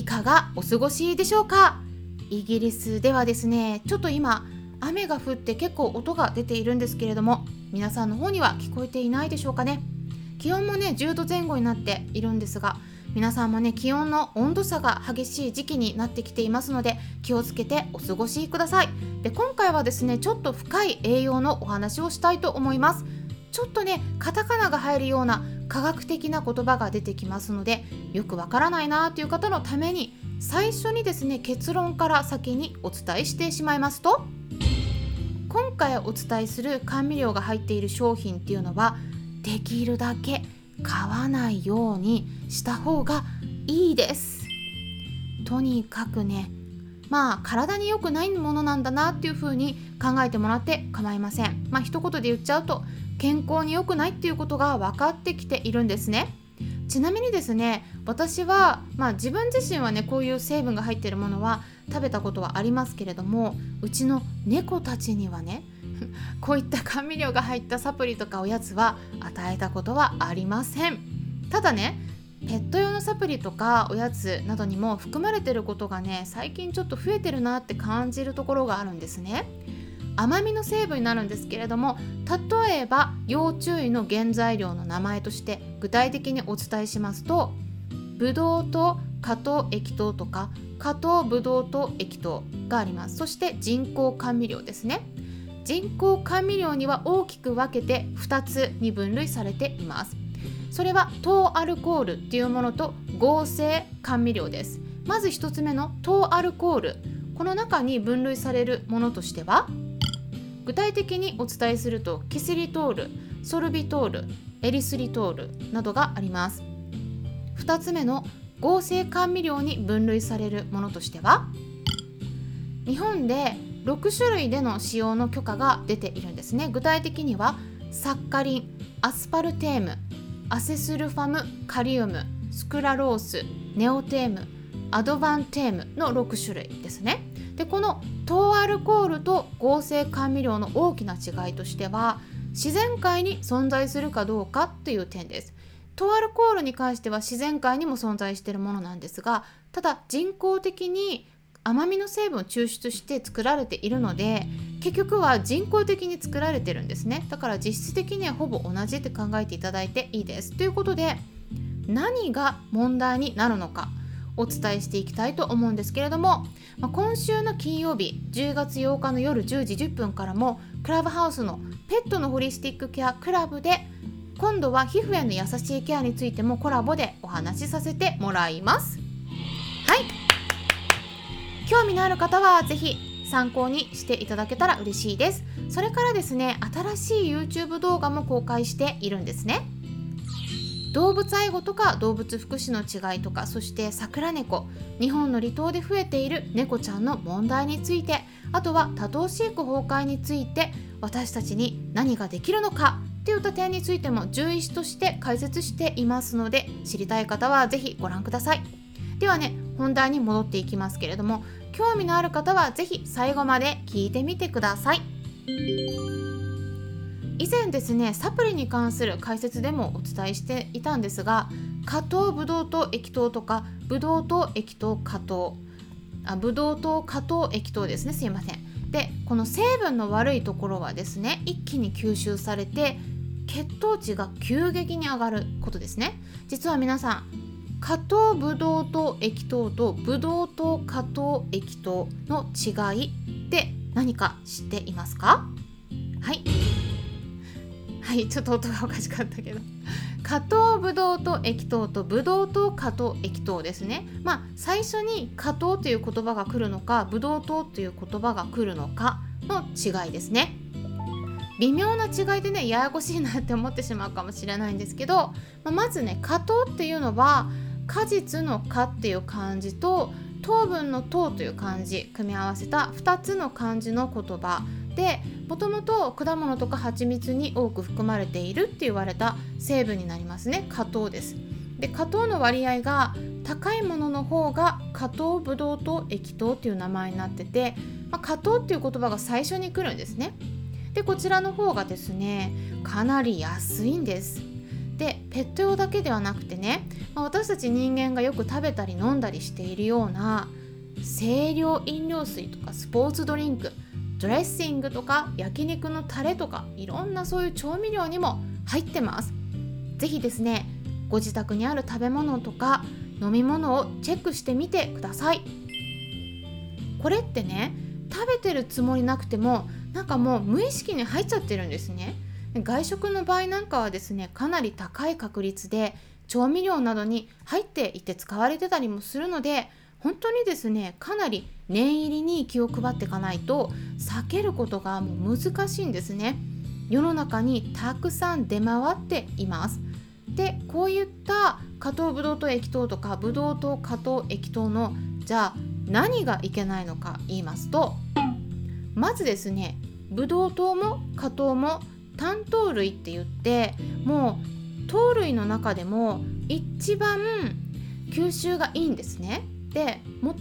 いかがお過ごしでしょうか？イギリスではですねちょっと今雨が降って結構音が出ているんですけれども皆さんの方には聞こえていないでしょうかね？気温もね10度前後になっているんですが皆さんもね気温の温度差が激しい時期になってきていますので気をつけてお過ごしください。で今回はですねちょっと深い栄養のお話をしたいと思います。ちょっとねカタカナが入るような科学的な言葉が出てきますのでよくわからないなという方のために最初にですね結論から先にお伝えしてしまいますと今回お伝えする甘味料が入っている商品っていうのはできるだけ買わないようにした方がいいです。とにかくねまあ体に良くないものなんだなっていう風に考えてもらって構いません。まあ一言で言っちゃうと健康に良くないっていうことが分かってきているんですね。ちなみにですね私は、まあ、自分自身はねこういう成分が入っているものは食べたことはありますけれどもうちの猫たちにはね こういった甘味料が入ったサプリとかおやつは与えたことはありません。ただねペット用のサプリとかおやつなどにも含まれてることがね最近ちょっと増えてるなって感じるところがあるんですね。甘みの成分になるんですけれども例えば要注意の原材料の名前として具体的にお伝えしますとブドウと加糖液糖とか加糖ブドウ糖液糖があります。そして人工甘味料ですね。人工甘味料には大きく分けて2つに分類されています。それは糖アルコールっていうものと合成甘味料です。まず1つ目の糖アルコール。この中に分類されるものとしては具体的にお伝えするとキシリトールソルビトールエリスリトールなどがあります。2つ目の合成甘味料に分類されるものとしては日本で6種類での使用の許可が出ているんですね。具体的にはサッカリンアスパルテームアセスルファムカリウムスクラロースネオテームアドバンテームの6種類ですね。でこの糖アルコールと合成甘味料の大きな違いとしては自然界に存在するかどうかという点です。糖アルコールに関しては自然界にも存在しているものなんですがただ人工的に甘みの成分を抽出して作られているので結局は人工的に作られてるんですね。だから実質的にはほぼ同じって考えていただいていいです。ということで何が問題になるのか。お伝えしていきたいと思うんですけれども、まあ、今週の金曜日10月8日の夜10時10分からもクラブハウスのペットのホリスティックケアクラブで今度は皮膚への優しいケアについてもコラボでお話しさせてもらいます。はい。興味のある方は是非参考にしていただけたら嬉しいです。それからですね新しい YouTube 動画も公開しているんですね。動物愛護とか動物福祉の違いとかそして桜猫。日本の離島で増えている猫ちゃんの問題について。あとは多頭飼育崩壊について私たちに何ができるのか。といった点についても獣医師として解説していますので知りたい方は是非ご覧ください。ではね本題に戻っていきますけれども興味のある方は是非最後まで聞いてみてください。以前ですねサプリに関する解説でもお伝えしていたんですが加糖ブドウ糖液糖とかブドウ糖液糖加糖あブドウ糖加糖液糖ですねすいません。でこの成分の悪いところはですね一気に吸収されて血糖値が急激に上がることですね。実は皆さん加糖ブドウ糖液糖とブドウ糖加糖液糖の違いって何か知っていますか？はい。はいちょっと音がおかしかったけど。加糖ブドウ糖液糖とブドウ糖加糖液糖ですね。まあ最初に加糖という言葉が来るのかブドウ糖という言葉が来るのかの違いですね。微妙な違いでねややこしいなって思ってしまうかもしれないんですけど、まあ、まずね加糖っていうのは果実の果っていう漢字と糖分の糖という漢字組み合わせた2つの漢字の言葉。でもともと果物とか蜂蜜に多く含まれているって言われた成分になりますね。果糖です。で果糖の割合が高いものの方が果糖ブドウ糖液糖っていう名前になってて、まあ、果糖っていう言葉が最初に来るんですね。でこちらの方がですねかなり安いんです。でペット用だけではなくてね、まあ、私たち人間がよく食べたり飲んだりしているような清涼飲料水とかスポーツドリンクドレッシングとか焼肉のタレとかいろんなそういう調味料にも入ってます。是非ですねご自宅にある食べ物とか飲み物をチェックしてみてください。これってね食べてるつもりなくてもなんかもう無意識に入っちゃってるんですね。外食の場合なんかはですねかなり高い確率で調味料などに入っていて使われてたりもするので本当にですねかなり念入りに気を配っていかないと避けることがもう難しいんですね。世の中にたくさん出回っています。でこういった加糖ブドウ糖液糖とかブドウ糖加糖液糖のじゃあ何がいけないのか言いますとまずですねブドウ糖も加糖も単糖類って言ってもう糖類の中でも一番吸収がいいんですね。で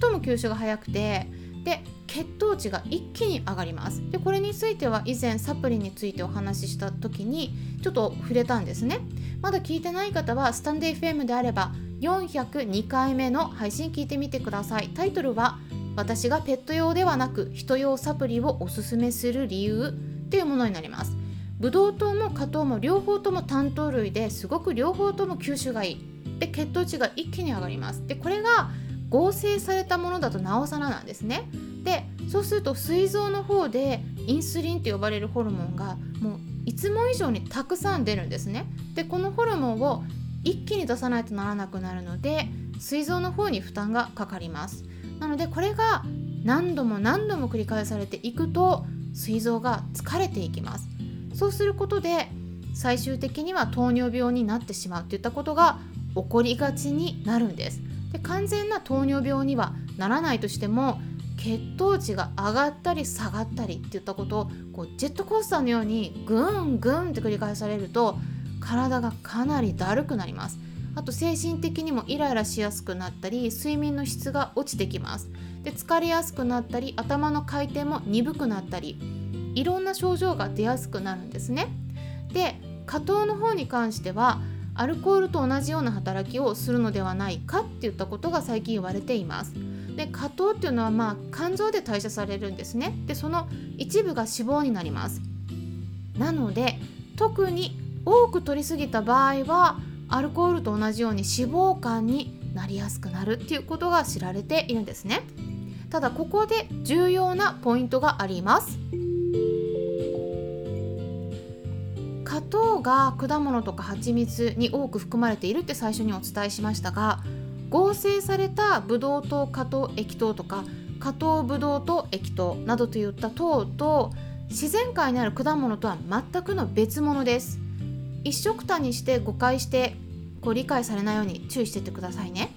最も吸収が早くてで血糖値が一気に上がります。でこれについては以前サプリについてお話しした時にちょっと触れたんですね。まだ聞いてない方はスタンデー FM であれば402回目の配信聞いてみてください。タイトルは私がペット用ではなく人用サプリをおすすめする理由っていうものになります。ブドウ糖も果糖も両方とも単糖類ですごく両方とも吸収がいい。で血糖値が一気に上がります。でこれが合成されたものだとなおさらなんですね。でそうすると膵臓の方でインスリンと呼ばれるホルモンがもういつも以上にたくさん出るんですね。でこのホルモンを一気に出さないとならなくなるので膵臓の方に負担がかかります。なのでこれが何度も何度も繰り返されていくと膵臓が疲れていきます。そうすることで最終的には糖尿病になってしまうといったことが起こりがちになるんです。で完全な糖尿病にはならないとしても血糖値が上がったり下がったりっていったことをこうジェットコースターのようにグングンって繰り返されると体がかなりだるくなります。あと精神的にもイライラしやすくなったり睡眠の質が落ちてきます。で疲れやすくなったり頭の回転も鈍くなったりいろんな症状が出やすくなるんですね。で果糖の方に関してはアルコールと同じような働きをするのではないかっていったことが最近言われています。で果糖っていうのはまあ肝臓で代謝されるんですね。でその一部が脂肪になります。なので特に多く摂りすぎた場合はアルコールと同じように脂肪肝になりやすくなるっていうことが知られているんですね。ただここで重要なポイントがあります。糖が果物とか蜂蜜に多く含まれているって最初にお伝えしましたが合成されたブドウ糖果糖液糖とか果糖ブドウ糖液糖などといった糖と自然界にある果物とは全くの別物です。一色単にして誤解してこう理解されないように注意してってくださいね。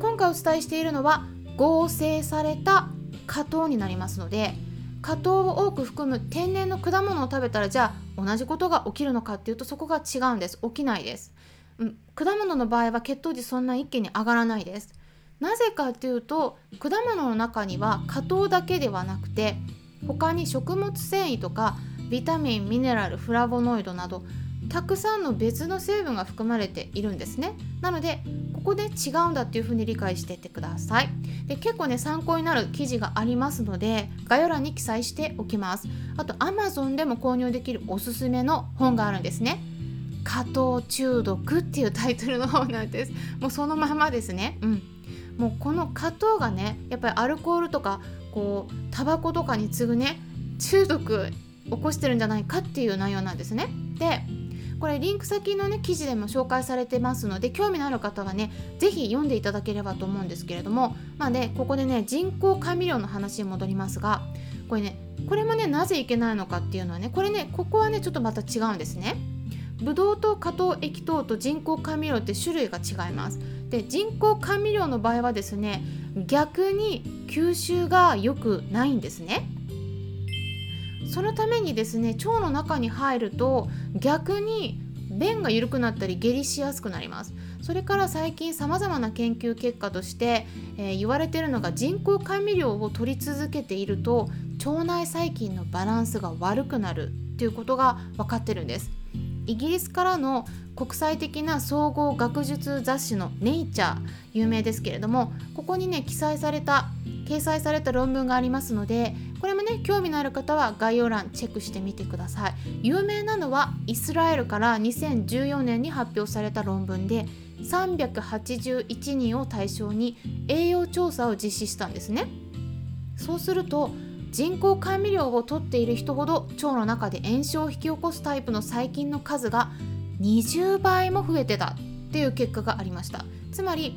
今回お伝えしているのは合成された果糖になりますので果糖を多く含む天然の果物を食べたらじゃあ同じことが起きるのかっていうとそこが違うんです。起きないです、うん、果物の場合は血糖値そんな一気に上がらないです。なぜかっていうと果物の中には果糖だけではなくて他に食物繊維とかビタミンミネラルフラボノイドなどたくさんの別の成分が含まれているんですね。なのでここで違うんだっていうふうに理解していってください。で結構ね参考になる記事がありますので概要欄に記載しておきます。あと Amazon でも購入できるおすすめの本があるんですね。加糖中毒っていうタイトルの本なんです。もうそのままですね。うん。もうこの加糖がねやっぱりアルコールとかこうタバコとかに次ぐね中毒起こしてるんじゃないかっていう内容なんですね。でこれリンク先のね記事でも紹介されてますので興味のある方はね是非読んでいただければと思うんですけれどもまあねここでね人工甘味料の話に戻りますがこれねこれもねなぜいけないのかっていうのはねこれねここはねちょっとまた違うんですね。ブドウ糖加糖液糖と人工甘味料って種類が違います。で人工甘味料の場合はですね逆に吸収が良くないんですね。そのためにですね腸の中に入ると逆に便が緩くなったり下痢しやすくなります。それから最近さまざまな研究結果として、えー、言われているのが人工甘味料を取り続けていると腸内細菌のバランスが悪くなるっていうことが分かってるんです。イギリスからの国際的な総合学術雑誌の「ネイチャー」有名ですけれどもここにね記載された掲載された論文がありますのでこれもね興味のある方は概要欄チェックしてみてください。有名なのはイスラエルから2014年に発表された論文で381人を対象に栄養調査を実施したんですね。そうすると人工甘味料を取っている人ほど腸の中で炎症を引き起こすタイプの細菌の数が20倍も増えてたっていう結果がありました。つまり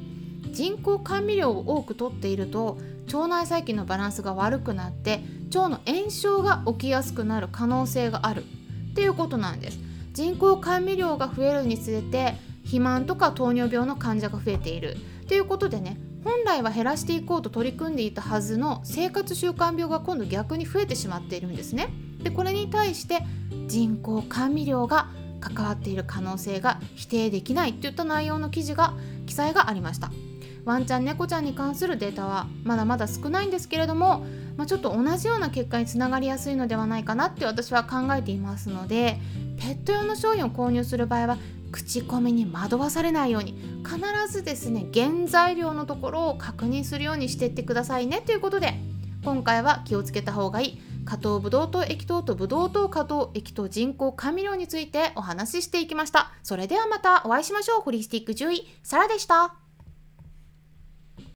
人工甘味料を多く取っていると腸内細菌のバランスが悪くなって腸の炎症が起きやすくなる可能性がある。っていうことなんです。人工甘味料が増えるにつれて肥満とか糖尿病の患者が増えている。ということでね本来は減らしていこうと取り組んでいたはずの生活習慣病が今度逆に増えてしまっているんですね。でこれに対して人工甘味料が関わっている可能性が否定できないといった内容の記事が記載がありました。ワンちゃん猫ちゃんに関するデータはまだまだ少ないんですけれども、まあ、ちょっと同じような結果につながりやすいのではないかなって私は考えていますのでペット用の商品を購入する場合は口コミに惑わされないように必ずですね原材料のところを確認するようにしていってくださいねということで今回は気をつけた方がいい加糖ブドウ糖液糖とブドウ糖加糖液糖人工甘味料についてお話ししていきました。それではまたお会いしましょう。ホリスティック獣医サラでした。